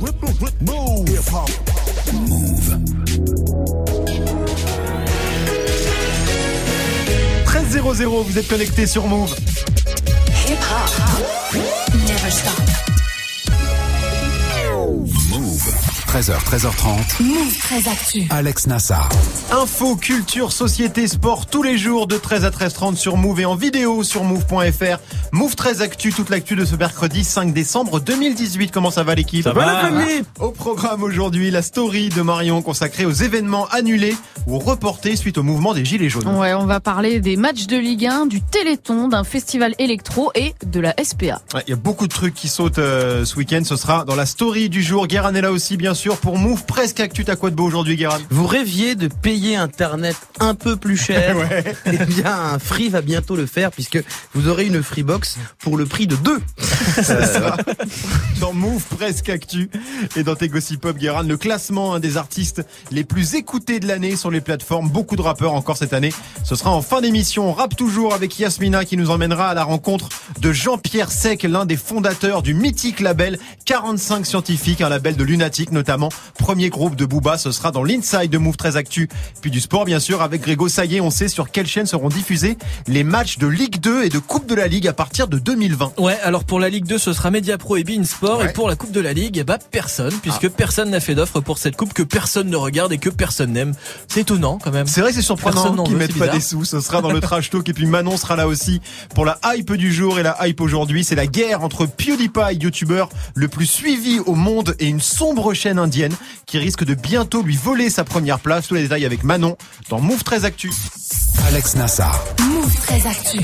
Move. 13 00, vous êtes connectés sur Move. Hip hop. Never stop. Move. 13h, 13h30. Move très actu. Alex Nassar. Info, culture, société, sport tous les jours de 13 à 13h30 sur Move et en vidéo sur move.fr. Move 13 Actu, toute l'actu de ce mercredi 5 décembre 2018. Comment ça va l'équipe Ça va, la famille Au programme aujourd'hui, la story de Marion consacrée aux événements annulés ou reportés suite au mouvement des Gilets jaunes. Ouais, on va parler des matchs de Ligue 1, du Téléthon, d'un festival électro et de la SPA. Ouais, Il y a beaucoup de trucs qui sautent euh, ce week-end. Ce sera dans la story du jour. Guérin est là aussi, bien sûr, pour Move presque Actu. T'as quoi de beau aujourd'hui, Guérin? Vous rêviez de payer Internet un peu plus cher? Ouais. Eh bien, un Free va bientôt le faire puisque vous aurez une Freebox pour le prix de deux. Euh, dans Move Presque Actu et dans tes Gossip Pop le classement des artistes les plus écoutés de l'année sur les plateformes. Beaucoup de rappeurs encore cette année. Ce sera en fin d'émission. On rappe toujours avec Yasmina qui nous emmènera à la rencontre de Jean-Pierre Sec, l'un des fondateurs du mythique label 45 Scientifiques, un label de lunatique notamment. Premier groupe de Booba, ce sera dans l'Inside de Move Très Actu. Puis du sport bien sûr avec Grégo. Ça est, on sait sur quelle chaîne seront diffusés les matchs de Ligue 2 et de Coupe de la Ligue à partir de 2020. Ouais, alors pour la Ligue 2, ce sera Mediapro et Bein Sport. Ouais. Et pour la Coupe de la Ligue, eh bah, personne, puisque personne n'a fait d'offre pour cette coupe que personne ne regarde et que personne n'aime. C'est étonnant quand même. C'est vrai, c'est Personne surprenant qu'ils mettent pas des sous. Ce sera dans le trash talk et puis Manon sera là aussi pour la hype du jour et la hype aujourd'hui. C'est la guerre entre PewDiePie, youtubeur le plus suivi au monde et une sombre chaîne indienne qui risque de bientôt lui voler sa première place. Tous les détails avec Manon dans Move 13 Actu. Alex Nassar. Move très actu.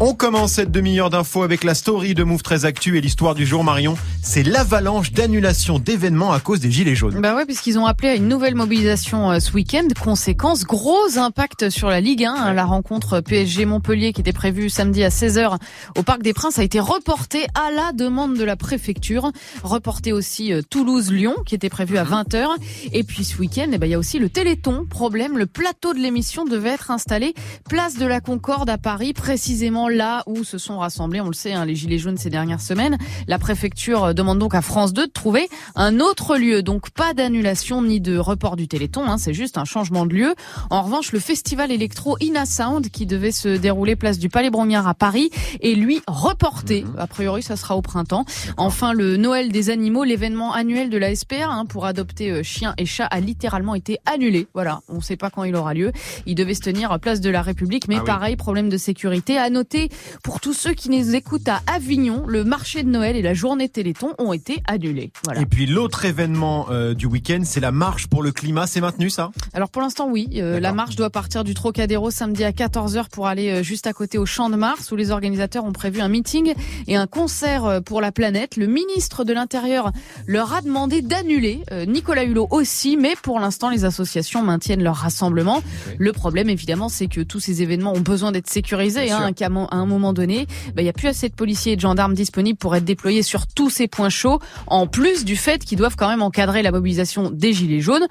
On commence cette demi-heure d'infos avec la story de Move 13 Actu et l'histoire du jour Marion. C'est l'avalanche d'annulation d'événements à cause des gilets jaunes. Bah ouais, puisqu'ils ont appelé à une nouvelle mobilisation euh, ce week-end. Conséquence, gros impact sur la Ligue 1. hein. La rencontre PSG-Montpellier qui était prévue samedi à 16h au Parc des Princes a été reportée à la demande de la préfecture. Reportée aussi euh, Toulouse-Lyon qui était prévu à 20h. Et puis ce week-end, eh ben, il y a aussi le Téléthon. Problème, le plateau de l'émission devait être installé place de la Concorde à Paris, précisément là où se sont rassemblés, on le sait, hein, les Gilets jaunes ces dernières semaines. La préfecture euh, demande donc à France 2 de trouver un autre lieu. Donc pas d'annulation ni de report du Téléthon, hein, c'est juste un changement de lieu. En revanche, le festival électro Ina Sound qui devait se dérouler place du Palais Brognard à Paris est lui reporté. A priori, ça sera au printemps. Enfin, le Noël des animaux, l'événement annuel de la SPR hein, pour adopter euh, chiens et chats a littéralement été annulé. Voilà, on ne sait pas quand il aura lieu. Il devait se tenir à place de la République, mais Ah oui. pareil, problème de sécurité. À noter, pour tous ceux qui nous écoutent à Avignon, le marché de Noël et la journée Téléthon ont été annulés. Voilà. Et puis l'autre événement euh, du week-end, c'est la marche pour le climat. C'est maintenu ça? Alors pour l'instant, oui. Euh, la marche doit partir du Trocadéro samedi à 14h pour aller euh, juste à côté au Champ de Mars où les organisateurs ont prévu un meeting et un concert pour la planète. Le ministre de l'Intérieur leur a demandé d'annuler. Nicolas Hulot aussi, mais pour l'instant, les associations maintiennent leur rassemblement. Le problème, évidemment, c'est que tous ces événements ont besoin d'être sécurisés. Hein, qu'à à un moment donné, bah, il y a plus assez de policiers et de gendarmes disponibles pour être déployés sur tous ces points chauds, en plus du fait qu'ils doivent quand même encadrer la mobilisation des Gilets jaunes,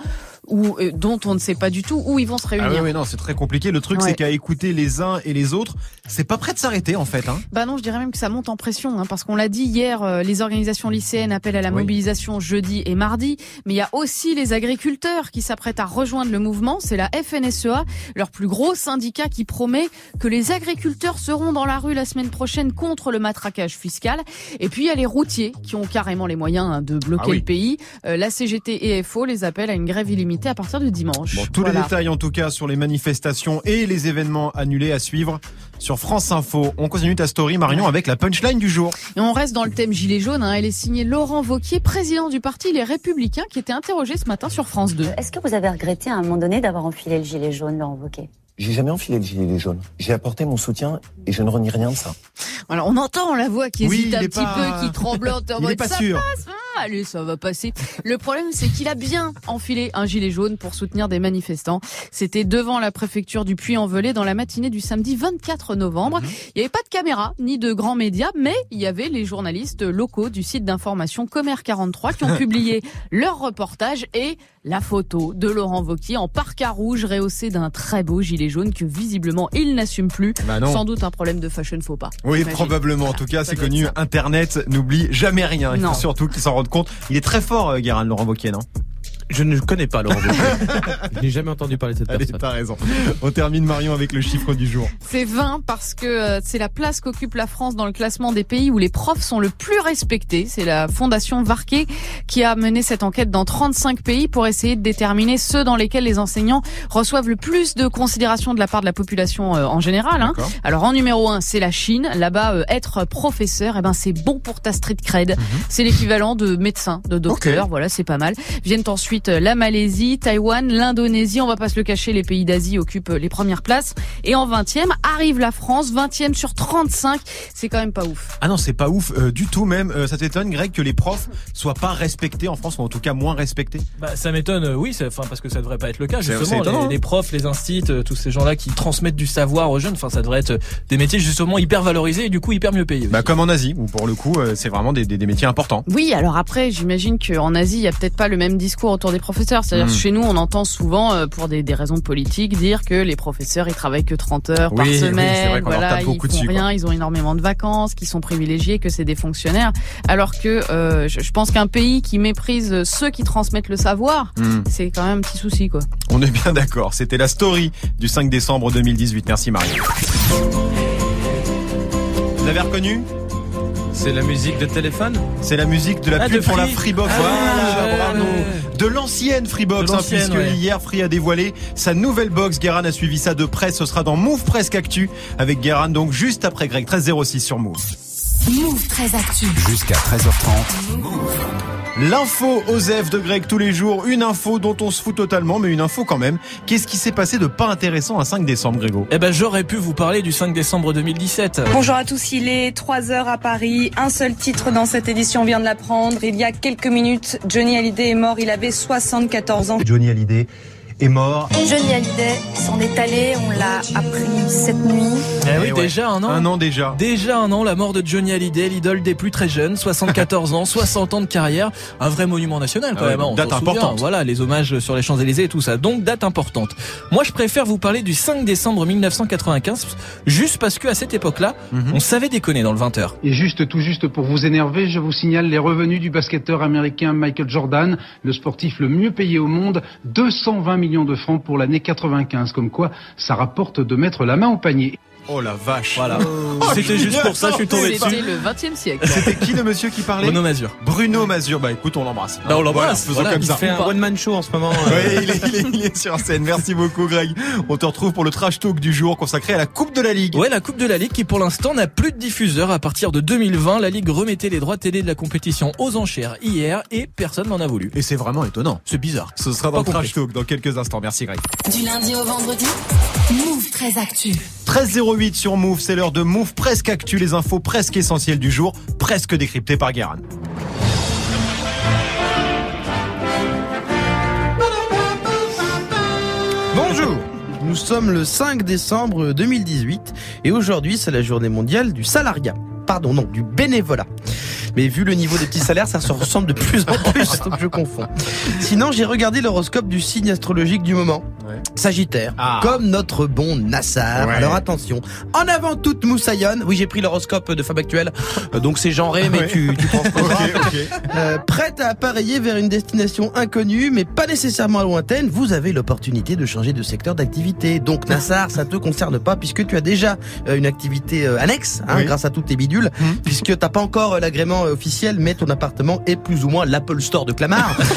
ou euh, dont on ne sait pas du tout où ils vont se réunir. Ah oui, oui, non, c'est très compliqué. Le truc, Ouais. c'est qu'à écouter les uns et les autres, c'est pas prêt de s'arrêter en fait. Hein. Bah non, je dirais même que ça monte en pression, hein, parce qu'on l'a dit hier, euh, les organisations lycéennes appellent à la Oui. mobilisation jeudi et mardi, mais il y a aussi les agriculteurs qui s'apprêtent à rejoindre le mouvement. C'est la FNSEA, leur plus gros syndicat, qui promet que les agriculteurs seront dans la rue la semaine prochaine contre le matraquage fiscal. Et puis il y a les routiers qui ont carrément les moyens hein, de bloquer Ah oui. le pays. Euh, la CGT et FO les appellent à une grève illimitée à partir de dimanche. Bon, tous Voilà. les détails en tout cas sur les manifestations et les événements annulés à suivre sur France Info. On continue ta story Marion avec la punchline du jour. Et on reste dans le thème gilet jaune. Hein. Elle est signée Laurent Vauquier, président du parti Les Républicains, qui était interrogé ce matin sur France 2. Est-ce que vous avez regretté à un moment donné d'avoir enfilé le gilet jaune, Laurent Wauquiez J'ai jamais enfilé le gilet jaune. J'ai apporté mon soutien et je ne renie rien de ça. Alors on entend la voix qui Oui, hésite un petit pas- peu, qui tremblote en Il est mode pas ça sûr. passe, hein, allez ça va passer. Le problème c'est qu'il a bien enfilé un gilet jaune pour soutenir des manifestants. C'était devant la préfecture du Puy-en-Velay dans la matinée du samedi 24 novembre. Mhm. Il n'y avait pas de caméra ni de grands médias, mais il y avait les journalistes locaux du site d'information Commerce 43 qui ont publié leur reportage et la photo de Laurent Vauquier en parka rouge rehaussé d'un très beau gilet jaune que visiblement il n'assume plus. Bah non. Sans doute un problème de fashion faux pas. Oui, probablement. En tout cas, c'est connu. Internet n'oublie jamais rien. Il faut surtout qu'ils s'en rendent compte. Il est très fort, euh, Guérin, Laurent Wauquiez, non? Je ne connais pas Laurent Wauquiez. Je n'ai jamais entendu parler de cette Allez, personne. t'as raison. On termine Marion avec le chiffre du jour. C'est 20 parce que euh, c'est la place qu'occupe la France dans le classement des pays où les profs sont le plus respectés. C'est la fondation Varquet qui a mené cette enquête dans 35 pays pour essayer de déterminer ceux dans lesquels les enseignants reçoivent le plus de considération de la part de la population euh, en général. hein. Alors en numéro 1, c'est la Chine. Là-bas, euh, être professeur, eh ben c'est bon pour ta street cred. C'est l'équivalent de médecin, de docteur. Voilà, c'est pas mal. Viennent ensuite la Malaisie, Taïwan, l'Indonésie. On va pas se le cacher, les pays d'Asie occupent euh, les premières places. Et en 20e arrive la France, 20e sur 35. C'est quand même pas ouf. Ah non, c'est pas ouf euh, du tout même. Euh, ça t'étonne, Greg, que les profs soient pas respectés en France, ou en tout cas moins respectés? Bah, ça m'étonne, euh, oui, enfin parce que ça devrait pas être le cas. Justement, étonnant, les, hein. les profs, les instits, euh, tous ces gens-là qui transmettent du savoir aux jeunes, enfin ça devrait être des métiers justement hyper valorisés et du coup hyper mieux payés. Bah comme en Asie, où pour le coup, euh, c'est vraiment des, des, des métiers importants. Oui, alors après, j'imagine qu'en Asie, il y a peut-être pas le même discours autour des professeurs. C'est-à-dire Mm. que chez nous, on entend souvent, euh, pour des, des raisons politiques, dire que les professeurs, ils travaillent que 30 heures par Oui, oui, c'est semaine. vrai qu'on leur voilà, tape beaucoup ils font dessus, quoi. ils ont énormément de vacances, qu'ils sont privilégiés, que c'est des fonctionnaires. Alors que euh, je, je pense qu'un pays qui méprise ceux qui transmettent le savoir, Hmm. c'est quand même un petit souci, quoi. On est bien d'accord. C'était la story du 5 décembre 2018. Merci Marie. Vous l'avez reconnu? C'est la musique de téléphone? C'est la musique de la Ah, pub de pour la Free. Freebox. Ah, voilà, bravo. De l'ancienne Freebox, De hein, puisque ouais. hier Free a dévoilé sa nouvelle box. Guérin a suivi ça de près. Ce sera dans Move Presque Actu avec Guérin, donc juste après Greg 1306 sur Move. Move très actu. Jusqu'à 13h30. L'info Osef de Greg tous les jours, une info dont on se fout totalement, mais une info quand même. Qu'est-ce qui s'est passé de pas intéressant un 5 décembre, Grégo? Eh ben j'aurais pu vous parler du 5 décembre 2017. Bonjour à tous, il est 3 heures à Paris. Un seul titre dans cette édition, on vient de l'apprendre. Il y a quelques minutes, Johnny Hallyday est mort, il avait 74 ans. Johnny Hallyday est mort. Johnny Hallyday s'en est allé, on l'a appris cette nuit. Eh oui, ouais. déjà un an. Un an déjà. Déjà un an, la mort de Johnny Hallyday, l'idole des plus très jeunes, 74 ans, 60 ans de carrière, un vrai monument national quand Ah même. hein, date importante. Voilà, les hommages sur les Champs-Élysées et tout ça. Donc date importante. Moi, je préfère vous parler du 5 décembre 1995, juste parce que à cette époque-là, Mhm. on savait déconner dans le 20h. Et juste, tout juste pour vous énerver, je vous signale les revenus du basketteur américain Michael Jordan, le sportif le mieux payé au monde, 220 millions de francs pour l'année 95. Comme quoi, ça rapporte de mettre la main au panier. Oh la vache. Voilà. C'était juste pour ça, je suis tombé dessus. C'était le 20e siècle. C'était qui le monsieur qui parlait Bruno Mazur. Bruno Mazur. Bah écoute, on l'embrasse. Bah, on l'embrasse, Voilà, faisons voilà, comme il ça. Il fait un one-man show en ce moment. euh. Ouais, il, est, il est- il est sur scène. Merci beaucoup, Greg. On te retrouve pour le trash talk du jour consacré à la Coupe de la Ligue. Ouais, la Coupe de la Ligue qui pour l'instant n'a plus de diffuseur. À partir de 2020, la Ligue remettait les droits télé de la compétition aux enchères hier et personne n'en a voulu. Et c'est vraiment étonnant. C'est bizarre. Ce sera dans le trash talk dans quelques instants. Merci, Greg. Du lundi au vendredi. Move très actu. 13.08 sur Move, c'est l'heure de Move presque actu, les infos presque essentielles du jour, presque décryptées par Guérin. Bonjour Nous sommes le 5 décembre 2018 et aujourd'hui c'est la journée mondiale du salariat. Pardon, non, du bénévolat. Mais vu le niveau des petits salaires, ça se ressemble de plus en plus, donc je confonds. Sinon, j'ai regardé l'horoscope du signe astrologique du moment. Ouais. Sagittaire, Ah. comme notre bon Nassar. Ouais. Alors attention, en avant toute Moussaillonne. Oui, j'ai pris l'horoscope de Fab Actuel, euh, donc c'est genré, mais Ouais. tu, tu transposeras. Ok, ok. Euh, prête à appareiller vers une destination inconnue, mais pas nécessairement lointaine, vous avez l'opportunité de changer de secteur d'activité. Donc Nassar, ça te concerne pas puisque tu as déjà euh, une activité euh, annexe, hein, Oui. grâce à tous tes bidules, Mhm. puisque t'as pas encore l'agrément officiel, mais ton appartement est plus ou moins l'Apple Store de Clamart.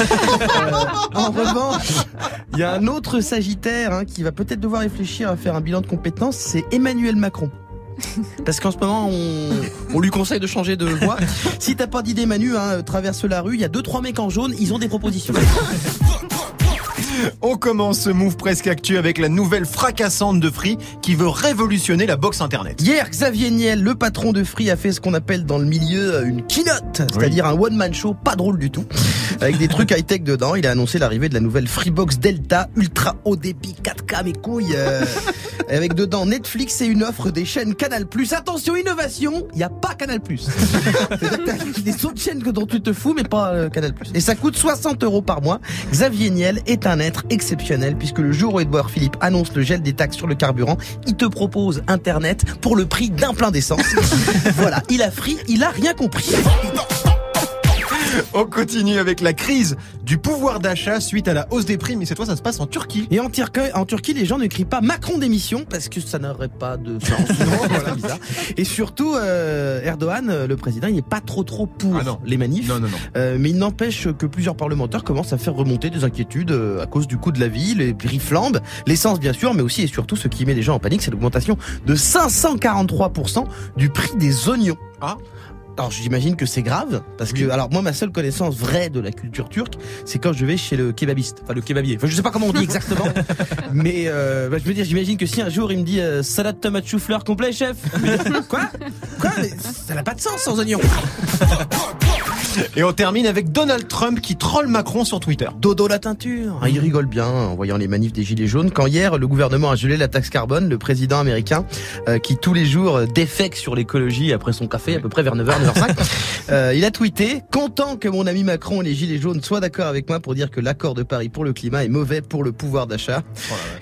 Euh, en revanche, il y a un autre Sagittaire hein, qui va peut-être devoir réfléchir à faire un bilan de compétences, c'est Emmanuel Macron. Parce qu'en ce moment, on, on lui conseille de changer de voix. Si t'as pas d'idée, Manu, hein, traverse la rue, il y a deux trois mecs en jaune, ils ont des propositions. On commence ce Move presque actu avec la nouvelle fracassante de Free qui veut révolutionner la box internet. Hier, Xavier Niel, le patron de Free, a fait ce qu'on appelle dans le milieu euh, une keynote, c'est-à-dire un one-man show pas drôle du tout, avec des trucs high-tech dedans. Il a annoncé l'arrivée de la nouvelle Freebox Delta, ultra haut débit, 4K mes couilles, euh, avec dedans Netflix et une offre des chaînes Canal+. Attention, innovation, il y a pas Canal+. Des autres chaînes que dont tu te fous, mais pas euh, Canal+. Et ça coûte 60 euros par mois. Xavier Niel est un exceptionnel puisque le jour où Edouard Philippe annonce le gel des taxes sur le carburant, il te propose Internet pour le prix d'un plein d'essence. voilà, il a free, il a rien compris. On continue avec la crise du pouvoir d'achat suite à la hausse des prix, mais cette fois ça se passe en Turquie. Et en, Turquie, en Turquie, les gens ne crient pas Macron démission parce que ça n'aurait pas de sens. Voilà, bizarre. Et surtout, euh, Erdogan, euh, le président, il n'est pas trop trop pour Ah non. les manifs. Non, non, non. Euh, mais il n'empêche que plusieurs parlementaires commencent à faire remonter des inquiétudes euh, à cause du coût de la vie, les prix flambent, l'essence bien sûr, mais aussi et surtout ce qui met les gens en panique, c'est l'augmentation de 543% du prix des oignons. Ah. Alors j'imagine que c'est grave parce que Oui. alors moi ma seule connaissance vraie de la culture turque c'est quand je vais chez le kebabiste. Enfin le kebabier. Enfin je sais pas comment on dit exactement. Mais euh, bah, je veux dire j'imagine que si un jour il me dit euh, salade tomate chou-fleur complet chef. Quoi? Quoi? Mais ça n'a pas de sens sans oignons Et on termine avec Donald Trump qui troll Macron sur Twitter. Dodo la teinture. Ah, il rigole bien en voyant les manifs des Gilets jaunes. Quand hier, le gouvernement a gelé la taxe carbone, le président américain, euh, qui tous les jours euh, défèque sur l'écologie après son café, à peu près vers 9h, 9h05, euh, il a tweeté « Content que mon ami Macron et les Gilets jaunes soient d'accord avec moi pour dire que l'accord de Paris pour le climat est mauvais pour le pouvoir d'achat.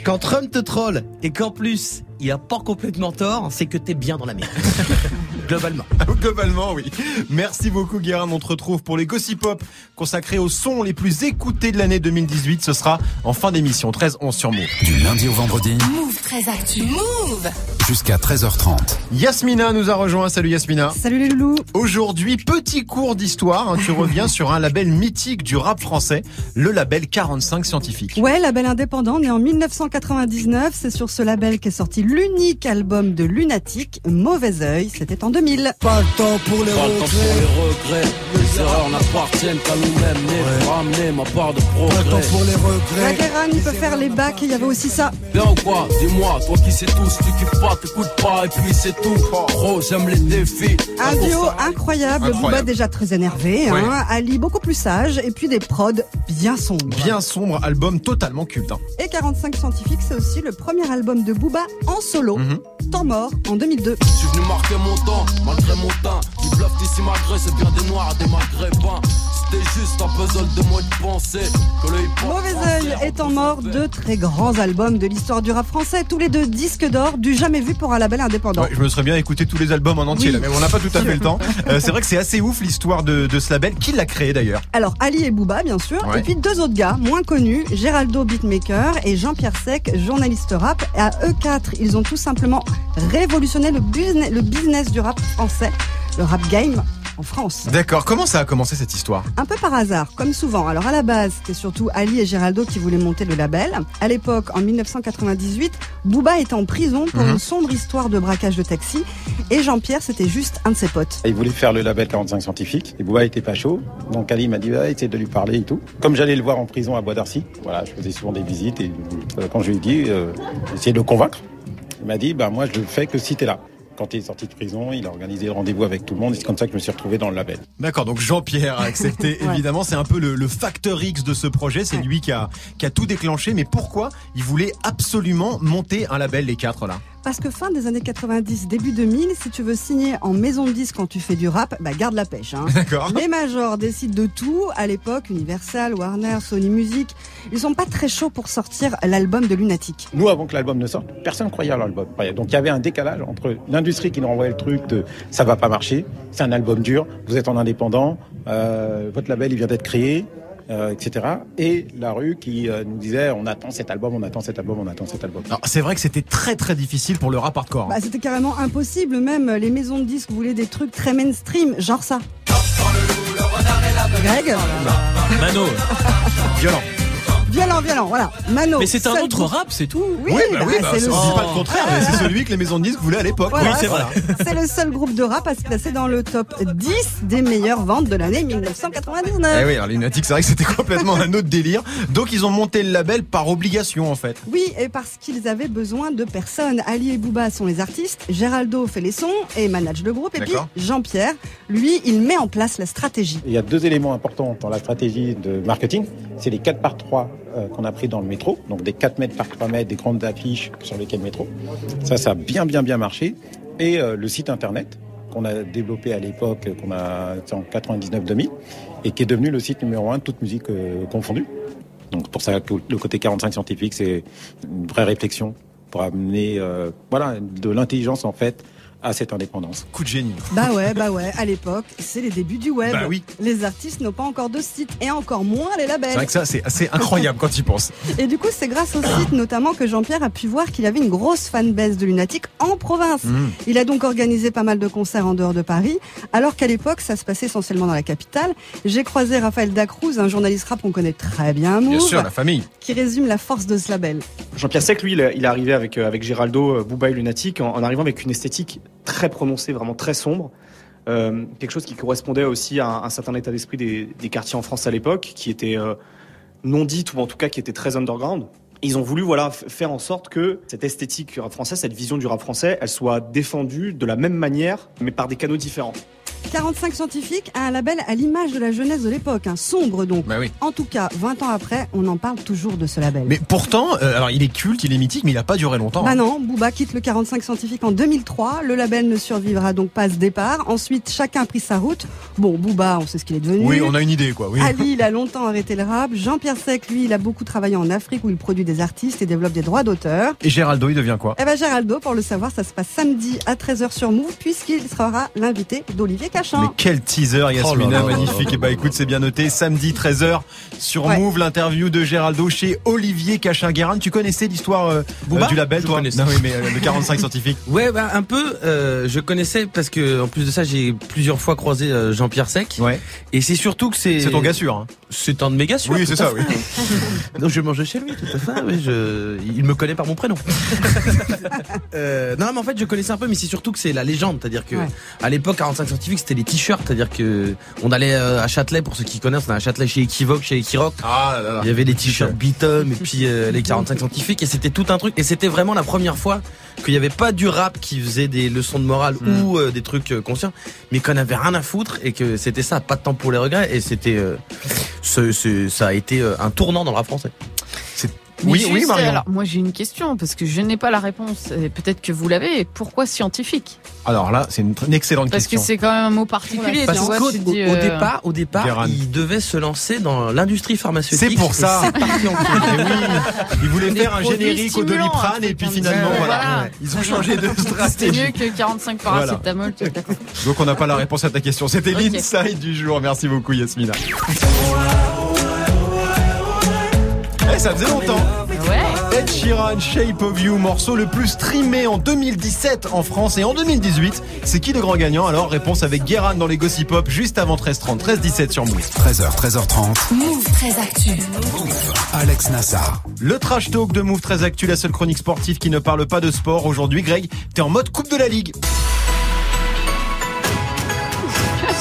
Quand Trump te troll et qu'en plus, il a pas complètement tort, c'est que t'es bien dans la merde. Globalement. Globalement, oui. Merci beaucoup, Guérin. On te retrouve pour les Gossip Pop consacrés aux sons les plus écoutés de l'année 2018. Ce sera en fin d'émission, 13-11 sur Move. Du lundi au vendredi Move très actu. Move jusqu'à 13h30. Yasmina nous a rejoint. Salut Yasmina. Salut les loulous. Aujourd'hui, petit cours d'histoire. hein. tu reviens sur un label mythique du rap français, le label 45 scientifique. Ouais, label indépendant, né en 1999. C'est sur ce label qu'est sorti l'unique album de Lunatic, Mauvais Oeil. C'était en 2000. Pas le temps pour les regrets. Les erreurs n'appartiennent qu'à nous-mêmes. Pour ramener ma part de progrès. Pas le temps pour les La regrets. Guérin, il peut faire les bacs, il y avait aussi ça. Bien ou quoi Dis-moi, toi qui sais tout, si tu kiffes pas, t'écoutes pas, et puis c'est tout. Gros, j'aime les défis. Un Pour duo incroyable, Incroyable. Booba déjà très énervé, Ouais. hein, Ali beaucoup plus sage, et puis des prods bien sombres. Bien sombre, album totalement culte. hein. Et 45 scientifiques, c'est aussi le premier album de Booba en solo, Mhm. Temps mort, en 2002. Je suis venu marquer mon temps, malgré mon teint. Ils bluffent ici malgré, c'est bien des noirs, des maghrébins. C'était juste un puzzle de pensée. Que Mauvais œil étant mort, deux très grands albums de l'histoire du rap français, tous les deux disques d'or, du jamais vu pour un label indépendant. Ouais, je me serais bien écouté tous les albums en entier, Oui. là, mais on n'a pas tout à fait le temps. Euh, c'est vrai que c'est assez ouf l'histoire de, de ce label. Qui l'a créé d'ailleurs? Alors Ali et Booba bien sûr, Ouais. et puis deux autres gars moins connus, Géraldo beatmaker et Jean-Pierre Sec, journaliste rap. Et à eux quatre, ils ont tout simplement révolutionné le business, le business du rap français, le rap game en France. D'accord. Comment ça a commencé cette histoire? Un peu par hasard, comme souvent. Alors à la base, c'était surtout Ali et Géraldo qui voulaient monter le label. À l'époque, en 1998, Booba était en prison pour Mhm. une sombre histoire de braquage de taxi, et Jean-Pierre, c'était juste un de ses potes. Il voulait faire le label 45 scientifique et Bouba était pas chaud. Donc Ali m'a dit bah, essaye de lui parler et tout. Comme j'allais le voir en prison à Bois d'Arcy, voilà, je faisais souvent des visites et euh, quand je lui ai dit euh, essayer de le convaincre, il m'a dit bah moi je le fais que si t'es là. Quand il est sorti de prison, il a organisé le rendez-vous avec tout le monde et c'est comme ça que je me suis retrouvé dans le label. D'accord, donc Jean-Pierre a accepté, Ouais. évidemment, c'est un peu le, le facteur X de ce projet, c'est lui qui a, qui a tout déclenché, mais pourquoi il voulait absolument monter un label, les quatre là? Parce que fin des années 90, début 2000, si tu veux signer en maison de disque quand tu fais du rap, bah garde la pêche. Hein. D'accord Les majors décident de tout. À l'époque, Universal, Warner, Sony Music, ils sont pas très chauds pour sortir l'album de Lunatic. Nous, avant que l'album ne sorte, personne croyait à l'album. Donc il y avait un décalage entre l'industrie qui nous renvoyait le truc de ça va pas marcher, c'est un album dur, vous êtes en indépendant, euh, votre label il vient d'être créé, euh, etc. Et la rue qui euh, nous disait on attend cet album, on attend cet album, on attend cet album. C'est vrai que c'était très très difficile pour le rap hardcore. hein. Bah, c'était carrément impossible. Même les maisons de disques voulaient des trucs très mainstream, genre ça. Greg? Mano. Violent. Violent, violent, voilà. Mano. Mais c'est un autre rap, c'est tout. Oui, bah, oui, bah, c'est le pas le contraire, mais c'est celui que les maisons de disques voulaient à l'époque. Voilà, Oui, c'est vrai. C'est le seul groupe de rap à se placer dans le top 10 des meilleures ventes de l'année 1999. Eh oui, alors les Lunatics, c'est vrai que c'était complètement un autre délire. Donc ils ont monté le label par obligation en fait. Oui, et parce qu'ils avaient besoin de personnes. Ali et Booba sont les artistes, Géraldo fait les sons et manage le groupe, et puis. Jean-Pierre, lui, il met en place la stratégie. Il y a deux éléments importants dans la stratégie de marketing. C'est les 4 par 3 euh, qu'on a pris dans le métro. Donc des 4 mètres par 3 mètres, des grandes affiches sur lesquelles métro. Ça, ça a bien, bien, bien marché. Et euh, le site internet qu'on a développé à l'époque, qu'on a en 99-2000, et qui est devenu le site numéro un de toute musique euh, confondue. Donc pour ça le côté 45 scientifique, c'est une vraie réflexion pour amener euh, voilà, de l'intelligence en fait à cette indépendance. Coup de génie. Bah ouais, bah ouais, à l'époque, c'est les débuts du web. Bah oui. Les artistes n'ont pas encore de site et encore moins les C'est labels. vrai que ça, c'est assez incroyable quand tu y penses. Et du coup, c'est grâce au site notamment que Jean-Pierre a pu voir qu'il avait une grosse fanbase de Lunatic en province. Mmh. Il a donc organisé pas mal de concerts en dehors de Paris, alors qu'à l'époque, ça se passait essentiellement dans la capitale. J'ai croisé Raphaël Dacruz, un journaliste rap qu'on connaît très bien Move, Bien sûr, la famille. qui résume la force de ce label. Jean-Pierre Sec, lui, il est arrivé avec, euh, avec Géraldo, euh, Booba et Lunatic en, en arrivant avec une esthétique très prononcée, vraiment très sombre. Euh, quelque chose qui correspondait aussi à un, certain état d'esprit des, quartiers en France à l'époque, qui était euh, non dite ou en tout cas qui était très underground. Ils ont voulu voilà faire en sorte que cette esthétique rap français, cette vision du rap français, elle soit défendue de la même manière, mais par des canaux différents. 45 scientifiques a un label à l'image de la jeunesse de l'époque, un sombre donc. Bah oui. En tout cas, 20 ans après, on en parle toujours de ce label. Mais pourtant, euh, alors il est culte, il est mythique, mais il a pas duré longtemps. Bah hein. non, Booba quitte le 45 scientifique en 2003. Le label ne survivra donc pas à ce départ. Ensuite, chacun a pris sa route. Bon, Booba, on sait ce qu'il est devenu. Oui, on a une idée, quoi. Oui. Ali, il a longtemps arrêté le rap. Jean-Pierre Sec, lui, il a beaucoup travaillé en Afrique où il produit des artistes et développe des droits d'auteur. Et Géraldo, il devient quoi? Eh ben, Géraldo, pour le savoir, ça se passe samedi à 13h sur Move puisqu'il sera l'invité d'Olivier Mais quel teaser, Yasmina, Oh là là magnifique. Et bah écoute, c'est bien noté. Samedi 13h sur Ouais. Move, l'interview de Géraldo chez Olivier Cachin-Guérin. Tu connaissais l'histoire euh, euh, du label, Je toi connaissais. Non, oui, mais euh, le 45 scientifique. Ouais, bah, un peu. euh, je connaissais parce que en plus de ça, j'ai plusieurs fois croisé euh, Jean-Pierre Sec. Ouais. Et c'est surtout que c'est. C'est ton gars sûr. hein. C'est un de mes gars sûrs. Oui, c'est ça, oui. Donc je mange chez lui, tout à fait. oui, je... Il me connaît par mon prénom. euh, non, mais en fait, je connaissais un peu, mais c'est surtout que c'est la légende. C'est-à-dire que Ouais. à l'époque, 45 scientifiques, c'était les t-shirts. C'est-à-dire que on allait euh, à Châtelet, pour ceux qui connaissent, on allait à Châtelet chez Equivoque, chez Equirock. Ah là là. Il y avait les t-shirts Beatum et puis euh, les 45 scientifiques et c'était tout un truc et c'était vraiment la première fois qu'il n'y avait pas du rap qui faisait des leçons de morale Hmm. ou euh, des trucs euh, conscients mais qu'on avait rien à foutre et que c'était ça pas de temps pour les regrets et c'était euh, ça a été euh, un tournant dans le rap français. Mais oui, juste, Marion. Alors, moi, j'ai une question parce que je n'ai pas la réponse. Peut-être que vous l'avez. Pourquoi scientifique? Alors là, c'est une, excellente Parce que question. c'est quand même un mot particulier. Parce qu'au au- euh, départ, au départ, Guérin. il devait se lancer dans l'industrie pharmaceutique. C'est pour ça. Parti en. Eh oui, ils voulaient faire un générique au Doliprane et puis finalement, voilà. Voilà. Ils ont changé de C'était stratégie. mieux que 45 paracétamol. d'accord. Donc on n'a pas la réponse à ta question. C'était Ok. l'inside du jour. Merci beaucoup Yasmina. Eh, ça faisait longtemps. Ed Sheeran, Shape of You, morceau le plus streamé en 2017 en France et en 2018. C'est qui le grand gagnant? Alors réponse avec Guéran dans les Gossip Pop juste avant 13h30, 13h17 sur Move. 13h, 13h30. Move très actu. Alex Nassar. Le trash talk de Move très actu, la seule chronique sportive qui ne parle pas de sport. Aujourd'hui, Greg, t'es en mode Coupe de la Ligue.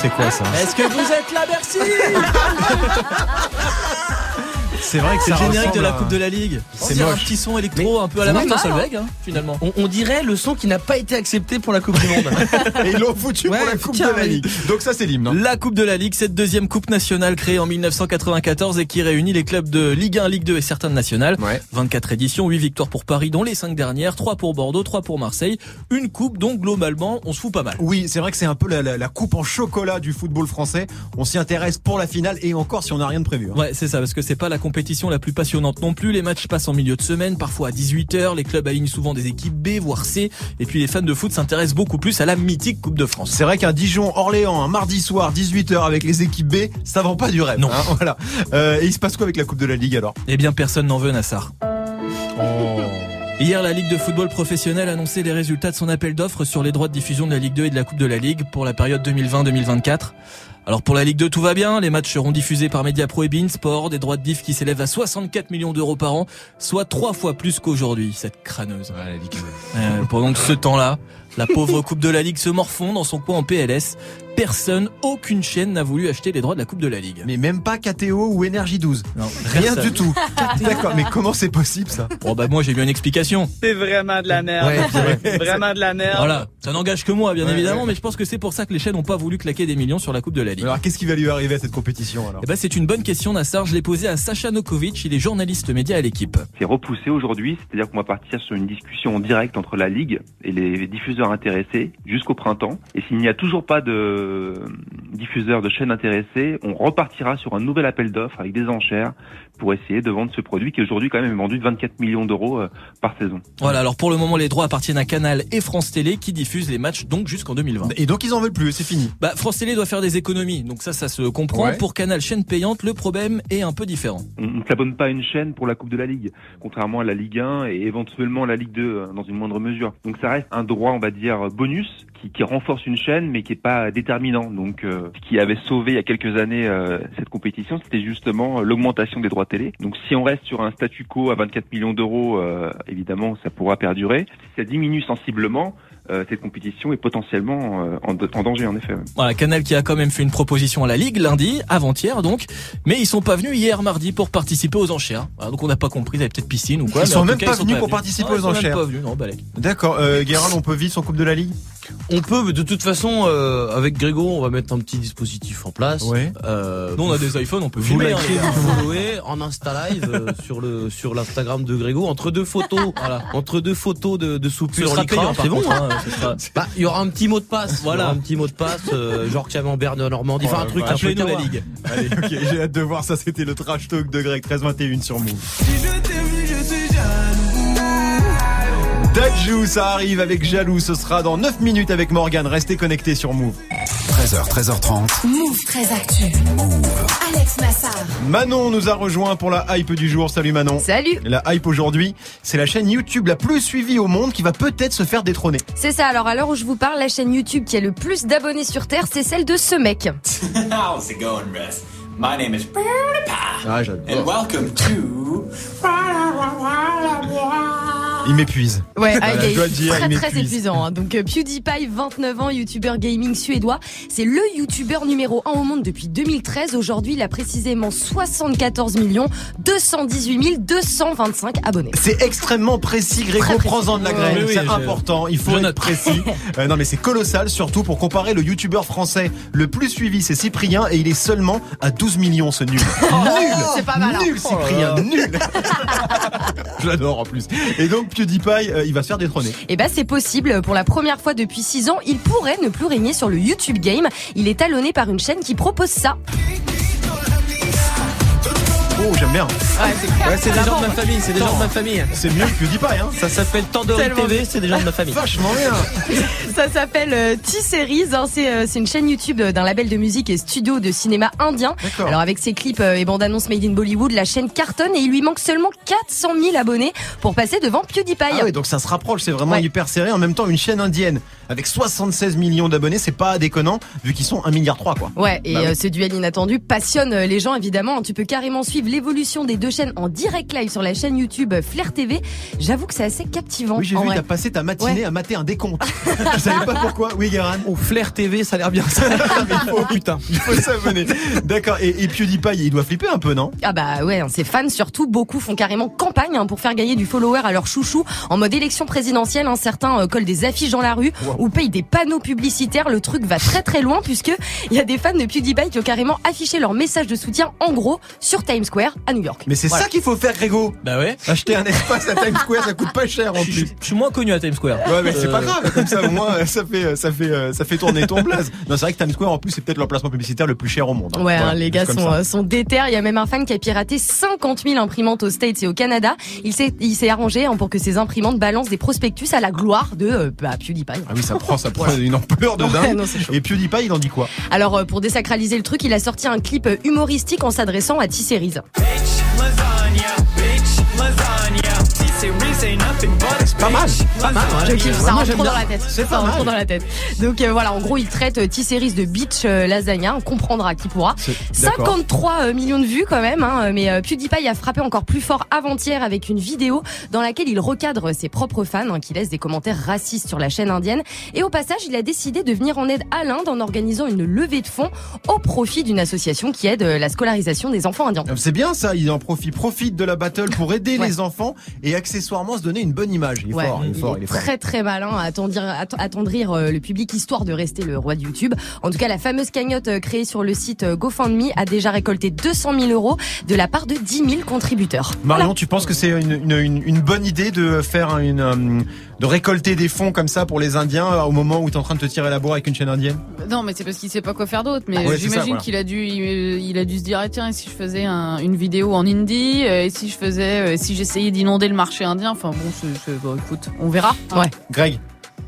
C'est quoi ça? Est-ce que vous êtes là, Bercy C'est vrai que C'est le générique de la Coupe de la Ligue. C'est C'est un petit son électro un peu à la Martin mal, Solveig, hein, finalement. On, on dirait le son qui n'a pas été accepté pour la Coupe du Monde. Et ils l'ont foutu Ouais, pour la Coupe tiens, de la. Ligue. Donc ça c'est l'hymne. hein. La Coupe de la Ligue, cette deuxième coupe nationale créée en 1994 et qui réunit les clubs de Ligue 1, Ligue 2 et certaines nationales. Ouais. 24 éditions, 8 victoires pour Paris, dont les 5 dernières, 3 pour Bordeaux, 3 pour Marseille. Une coupe dont globalement, on se fout pas mal. Oui, c'est vrai que c'est un peu la, la- la coupe en chocolat du football français. On s'y intéresse pour la finale et encore si on n'a rien de prévu. hein. Ouais, c'est ça, parce que c'est pas la compétition la plus passionnante non plus. Les matchs passent en milieu de semaine, parfois à 18h. Les clubs alignent souvent des équipes B, voire C. Et puis les fans de foot s'intéressent beaucoup plus à la mythique Coupe de France. C'est vrai qu'un Dijon-Orléans, un mardi soir, 18h avec les équipes B, ça vend pas du rêve. Non. hein, voilà. Euh, et il se passe quoi avec la Coupe de la Ligue alors? Eh bien, personne n'en veut, Nassar. Hier, la Ligue de football professionnel annonçait les résultats de son appel d'offres sur les droits de diffusion de la Ligue 2 et de la Coupe de la Ligue pour la période 2020-2024. Alors pour la Ligue 2, tout va bien. Les matchs seront diffusés par Mediapro et Beansport, des droits de diff qui s'élèvent à 64 millions d'euros par an, soit trois fois plus qu'aujourd'hui, cette crâneuse. Euh, pendant que ce temps-là, la pauvre Coupe de la Ligue se morfond dans son coin en PLS. Personne, aucune chaîne n'a voulu acheter les droits de la Coupe de la Ligue. Mais même pas KTO ou Énergie 12. Non, Rien personne. du tout. D'accord, mais comment c'est possible ça? Bon bah moi j'ai bien une explication. C'est vraiment de la merde. Ouais, vrai. Vraiment de la merde. Voilà, ça n'engage que moi bien Ouais, évidemment, ouais. mais je pense que c'est pour ça que les chaînes n'ont pas voulu claquer des millions sur la Coupe de la Ligue. Alors qu'est-ce qui va lui arriver à cette compétition alors? Eh ben, c'est une bonne question Nassar, je l'ai posée à Sacha Nokovic, il est journaliste média à l'équipe. C'est repoussé aujourd'hui, c'est-à-dire qu'on va partir sur une discussion en direct entre la Ligue et les diffuseurs intéressés jusqu'au printemps. Et s'il n'y a toujours pas de diffuseurs de chaînes intéressés, on repartira sur un nouvel appel d'offres avec des enchères pour essayer de vendre ce produit qui aujourd'hui quand même est vendu 24 millions d'euros euh, par saison. Voilà, alors pour le moment, les droits appartiennent à Canal et France Télé qui diffusent les matchs donc jusqu'en 2020. Et donc ils en veulent plus, c'est fini. Bah, France Télé doit faire des économies, donc ça, ça se comprend. Ouais. Pour Canal, chaîne payante, le problème est un peu différent. On ne s'abonne pas à une chaîne pour la Coupe de la Ligue, contrairement à la Ligue 1 et éventuellement la Ligue 2 euh, dans une moindre mesure. Donc ça reste un droit, on va dire, bonus qui, qui renforce une chaîne mais qui est pas déterminant. Donc euh, ce qui avait sauvé il y a quelques années euh, cette compétition, c'était justement euh, l'augmentation des droits télé. Donc si on reste sur un statu quo à 24 millions d'euros, euh, évidemment ça pourra perdurer. Si ça diminue sensiblement, euh, cette compétition est potentiellement euh, en, en danger en effet. Voilà, Canal qui a quand même fait une proposition à la Ligue lundi, avant-hier donc, mais ils sont pas venus hier mardi pour participer aux enchères. Voilà, donc on n'a pas compris, ils avaient peut-être piscine ou quoi. Ils mais sont même cas, pas ils venus pour participer Ah, aux ils sont même enchères. pas venus, non, balèque. D'accord, euh, Guérin, on peut vivre son Coupe de la Ligue? On peut, mais de toute façon, euh, avec Grégo, on va mettre un petit dispositif en place. Ouais. Euh, Nous on a des iPhones, on peut vous filmer. hein, vous followez en Insta Live euh, sur le sur l'Instagram de Grégo entre deux photos, entre deux photos de, de par c'est bon. hein. hein, sera- Bah, il y aura un petit mot de passe, Voilà. un petit mot de passe, euh, genre Camembert de Normandie, enfin un truc un peu Appelez-nous la. Ligue. Allez, ok, j'ai hâte de voir ça. C'était le trash talk de Greg 1321 sur Move. Dajou, ça arrive avec Jaloux. Ce sera dans 9 minutes avec Morgan. Restez connectés sur Move. 13h, 13h30. Move très actu. Alex Nassar. Manon nous a rejoint pour la hype du jour. Salut Manon. Salut. La hype aujourd'hui, c'est la chaîne YouTube la plus suivie au monde qui va peut-être se faire détrôner. C'est ça, alors à l'heure où je vous parle, la chaîne YouTube qui a le plus d'abonnés sur Terre, c'est celle de ce mec. How's it going, Russ? My name is Ah, and welcome to. Il m'épuise. Ouais, Voilà, ah, je dois dire, très il très épuisant. hein. Donc euh, PewDiePie, 29 ans, youtubeur gaming suédois, c'est le youtubeur numéro 1 au monde depuis 2013. Aujourd'hui, il a précisément 74 millions 218 225 abonnés. C'est extrêmement précis, Grégo. Prends-en de la graine. oui, oui, c'est important. Il faut je être note. précis. Euh, non, mais c'est colossal, surtout pour comparer le youtubeur français le plus suivi, c'est Cyprien, et il est seulement à 12 millions, ce nul. nul c'est pas mal, hein. Nul, Oh Cyprien, là. nul Je l'adore en plus. Et donc, PewDiePie, euh, il va se faire détrôner. Eh ben c'est possible. Pour la première fois depuis 6 ans, il pourrait ne plus régner sur le YouTube Game. Il est talonné par une chaîne qui propose ça. Oh, j'aime bien. Ouais, c'est des gens de ma famille, c'est des gens de ma famille. C'est mieux que PewDiePie, hein. Ça s'appelle Tandoori TV, c'est des gens de ma famille. Vachement bien. Ça s'appelle euh, T-Series. hein. C'est euh, c'est une chaîne YouTube d'un label de musique et studio de cinéma indien. D'accord. Alors avec ses clips euh, et bandes annonces made in Bollywood, la chaîne cartonne et il lui manque seulement 400 000 abonnés pour passer devant PewDiePie. Ah oui, donc ça se rapproche, c'est vraiment Ouais. hyper serré. En même temps, une chaîne indienne avec 76 millions d'abonnés, c'est pas déconnant vu qu'ils sont 1 milliard 3 quoi. Ouais, et Bah oui. ce duel inattendu passionne les gens évidemment. Tu peux carrément suivre l'évolution des deux chaînes en direct live sur la chaîne YouTube Flair TV. J'avoue que c'est assez captivant. Oui, j'ai vu, t'as passé ta matinée Ouais. à mater un décompte. Je savais pas pourquoi. Oui, Guérin. Oh, Flair TV, ça a l'air bien ça. oh putain, il faut s'abonner. D'accord. Et, et PewDiePie, il doit flipper un peu, non? Ah bah ouais, hein, ses fans surtout, beaucoup font carrément campagne hein, pour faire gagner du follower à leur chouchou en mode élection présidentielle. hein. Certains euh, collent des affiches dans la rue ou payent des panneaux publicitaires. Le truc va très très loin puisque il y a des fans de PewDiePie qui ont carrément affiché leur message de soutien en gros sur Times Square à New York. Mais c'est Voilà. ça qu'il faut faire, Grégo. Bah ouais. Acheter un espace à Times Square, ça coûte pas cher en Je, plus. je suis moins connu à Times Square. Ouais, mais c'est Euh, pas grave. Comme ça, au moins, euh, ça fait, euh, ça fait, euh, ça fait tourner ton blaze. Non, c'est vrai que Times Square, en plus, c'est peut-être l'emplacement publicitaire le plus cher au monde. hein. Ouais, Voilà, hein, les gars sont, euh, sont déter. Il y a même un fan qui a piraté 50 000 imprimantes aux States et au Canada. Il s'est, il s'est arrangé hein, pour que ces imprimantes balancent des prospectus à la gloire de euh, bah, PewDiePie. Ah oui, ça prend, ça prend une ampleur de dingue. non. Et PewDiePie, il en dit quoi? Alors euh, pour désacraliser le truc, il a sorti un clip euh, humoristique en s'adressant à T-Series. C'est pas mal. Pas mal, ouais. Je kiffe, ça rentre trop dans la tête. Ça pas rentre trop dans la tête. Donc euh, voilà, en gros, il traite euh, T-Series de bitch euh, lasagna. On comprendra qui pourra. C'est- d'accord. 53 euh, millions de vues quand même. Hein, mais euh, PewDiePie a frappé encore plus fort avant-hier avec une vidéo dans laquelle il recadre ses propres fans hein, qui laissent des commentaires racistes sur la chaîne indienne. Et au passage, il a décidé de venir en aide à l'Inde en organisant une levée de fonds au profit d'une association qui aide euh, la scolarisation des enfants indiens. C'est bien ça, il en profite, profite de la battle pour aider Ouais. les enfants et accessoirement se donner une bonne image. Il est Ouais, fort, il est fort, il il est est fort. très très malin à attendrir, att- attendrir euh, le public histoire de rester le roi de YouTube. En tout cas, la fameuse cagnotte euh, créée sur le site euh, GoFundMe a déjà récolté 200 000 euros de la part de 10 000 contributeurs. Marion, tu penses que c'est une, une, une- une bonne idée de faire une, de récolter des fonds comme ça pour les Indiens euh, au moment où tu es en train de te tirer la bourre avec une chaîne indienne Non, mais c'est parce qu'il sait pas quoi faire d'autre. Mais Ah ouais, j'imagine voilà. qu'il a dû, il, il a dû se dire ah, tiens, et si je faisais un- une vidéo en indie, euh, et si je faisais, euh, si j'essayais d'inonder le marché indien. Enfin bon, c'est, c'est- bon, écoute, on verra. Ouais. Greg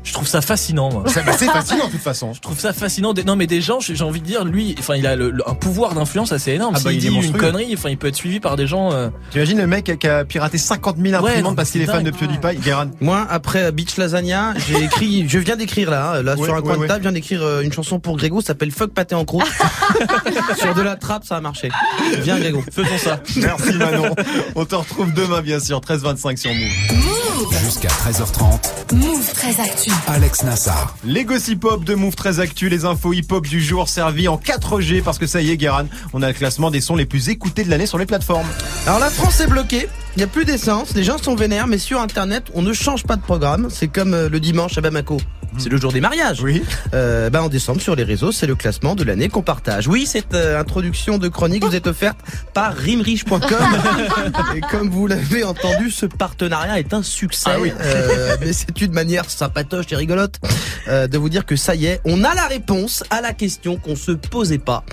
Je trouve ça fascinant, moi. Ça, bah, c'est fascinant de toute façon. Je trouve ça fascinant. Non, mais des gens, j'ai envie de dire, lui, enfin, il a le- le- un pouvoir d'influence assez énorme. Ah bah, S'il dit une connerie, enfin, il peut être suivi par des gens. euh, T'imagines le mec qui a piraté 50 000 Ouais, imprimantes non, parce qu'il est fan de. PewDiePie Guérin Moi, après Beach Lasagna, j'ai écrit, je viens d'écrire là, hein, là Ouais, sur un coin ouais. de table, je viens d'écrire euh, une chanson pour Grégo, ça s'appelle Fuck pâté en croûte. sur de la trappe, ça a marché. Viens Grégo. Faisons ça. Merci Manon. On te retrouve demain bien sûr, 13h25 sur Move. Jusqu'à 13h30. Move très actu. Alex Nassar. Les gossip hop de Move très actu, les infos hip hop du jour servis en 4G parce que ça y est Guéran, on a le classement des sons les plus écoutés de l'année sur les plateformes. Alors la France est bloquée, il n'y a plus d'essence, les gens sont vénères, mais sur internet, on ne change pas de programme. C'est comme euh, le dimanche à Bamako. C'est le jour des mariages. Oui. Euh, ben en décembre sur les réseaux, c'est le classement de l'année qu'on partage. Oui, cette euh, introduction de chronique vous est offerte par rimrich.com. Et comme vous l'avez entendu, ce partenariat est un succès. Ah oui. Euh, mais c'est une manière sympatoche et rigolote euh, de vous dire que ça y est, on a la réponse à la question qu'on se posait pas.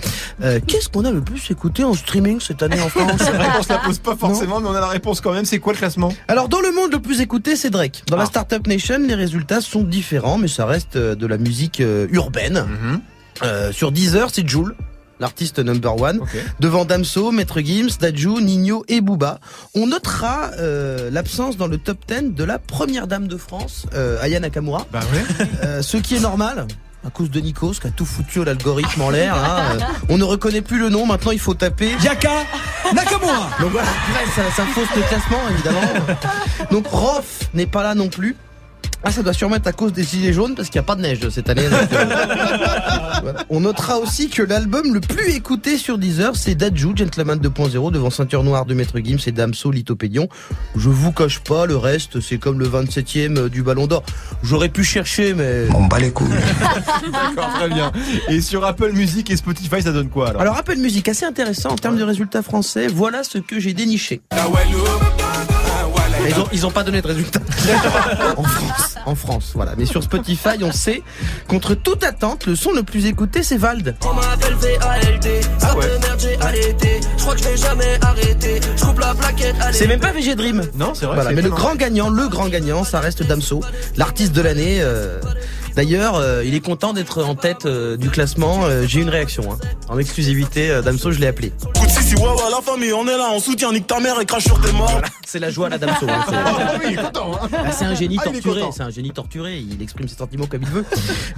Euh, Qu'est-ce qu'on a le plus écouté en streaming cette année en France? Qu'on se la pose pas forcément, mais on a la réponse quand même. C'est quoi le classement? Alors dans le monde le plus écouté c'est Drake. Dans la Ah. Startup Nation les résultats sont différents mais ça reste euh, de la musique euh, urbaine. Mhm. Euh, sur Deezer c'est Joule. L'artiste number one. Devant Damso, Maître Gims, Dajou, Nino et Booba. On notera euh, l'absence dans le top 10 de la première dame de France, euh, Aya Nakamura. Bah ouais. Euh, ce qui est normal. À cause de Nikos qui a tout foutu l'algorithme en l'air. hein. On ne reconnaît plus le nom. Maintenant, il faut taper Yaka Nakamura. Donc voilà, après, ça, ça fausse le classement évidemment. Donc Rof n'est pas là non plus. Ah, ça doit sûrement être à cause des gilets jaunes parce qu'il n'y a pas de neige cette année. donc, euh, voilà. On notera aussi que l'album le plus écouté sur Deezer, c'est Dajou, Gentleman 2.0, devant Ceinture Noire de Maître Gims et Damso, Lithopédion. Je vous coche pas, le reste, c'est comme le 27e du Ballon d'Or. J'aurais pu chercher, mais... On bat les couilles. D'accord, très bien. Et sur Apple Music et Spotify, ça donne quoi alors? Alors Apple Music, assez intéressant en termes de résultats français. Voilà ce que j'ai déniché. Mais Ils ont, ils ont pas donné de résultats. en France, en France, voilà. Mais sur Spotify, on sait, contre toute attente, le son le plus écouté, c'est Vald. On m'appelle VALD, ça Ah ouais. peut merde, j'ai arrêté. Je crois que je vais jamais arrêter. Je coupe la plaquette, allez. C'est même pas VG Dream. Non, c'est vrai. Voilà, mais le grand gagnant, le grand gagnant, ça reste Damso, l'artiste de l'année. euh. D'ailleurs, euh, il est content d'être en tête euh, du classement. Euh, J'ai une réaction, hein. en exclusivité. euh, Damso, je l'ai appelé. Si, ouais, ouais, la famille, on est là, on soutient, nique ta mère et crache sur tes morts. C'est la joie à la Damso. hein, c'est- Ah hein. Ah, c'est un génie Ah, torturé, c'est un génie torturé, il exprime ses sentiments comme il veut.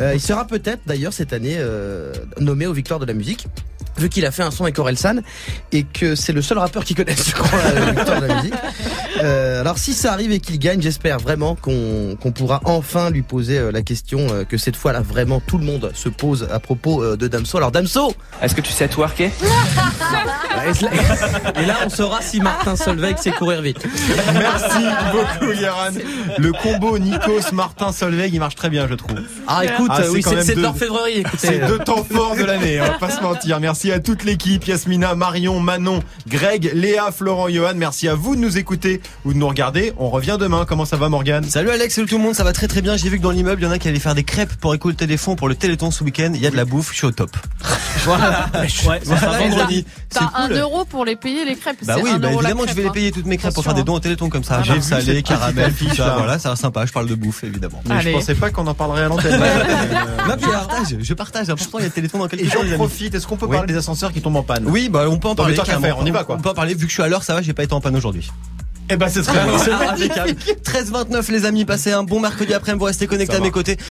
Euh, il sera peut-être d'ailleurs cette année euh, nommé aux victoires de la musique, vu qu'il a fait un son avec Orelsan et que c'est le seul rappeur qui connaisse, je crois, la victoire de la musique. Euh, alors si ça arrive et qu'il gagne, j'espère vraiment qu'on pourra enfin lui poser euh, la question euh, que cette fois-là vraiment tout le monde se pose à propos de Damso. Alors Damso, Est-ce que tu sais twerker? et là on saura si Martin Solveig sait courir vite. Merci beaucoup, Yaran. Le combo Nikos, Martin, Solveig, il marche très bien, je trouve. Ah écoute, Ah, oui c'est deux- l'orfèvrerie. C'est deux temps forts de l'année, on va pas se mentir. Merci à toute l'équipe, Yasmina, Marion, Manon, Greg, Léa, Florent, Johan. Merci à vous de nous écouter ou de nous regarder. On revient demain. Comment ça va, Morgane? Salut Alex, salut tout le monde, ça va très très bien. J'ai vu que dans l'immeuble, il y en a qui allaient faire des crêpes pour écouter des fonds pour le Téléthon ce week-end. Il y a de la bouffe, je suis au top. Voilà. Ouais, ça sera Voilà, vendredi. C'est T'as un cool. euro pour les payer les crêpes. Bah oui, bah évidemment, je vais les hein. payer toutes mes crêpes pour faire des hein. dons au Téléthon comme ça. J'ai J'ai vu salé, caramel, tout ça. là. Voilà, ça va sympa. Je parle de bouffe évidemment. Mais je pensais pas qu'on en parlerait à l'antenne. Je partage, je partage. Important, il y a le Téléthon dans quelques Et jours. les j'en profite. Est-ce qu'on peut Oui. parler des ascenseurs qui tombent en panne Oui, bah on peut en parler. on y va, quoi. On peut en parler. Vu que je suis à l'heure, ça va, j'ai pas été en panne aujourd'hui. Eh ben, c'est très bien. Impeccable. 13-29 les amis, passez un bon mercredi après-midi, vous restez connectés à mes côtés.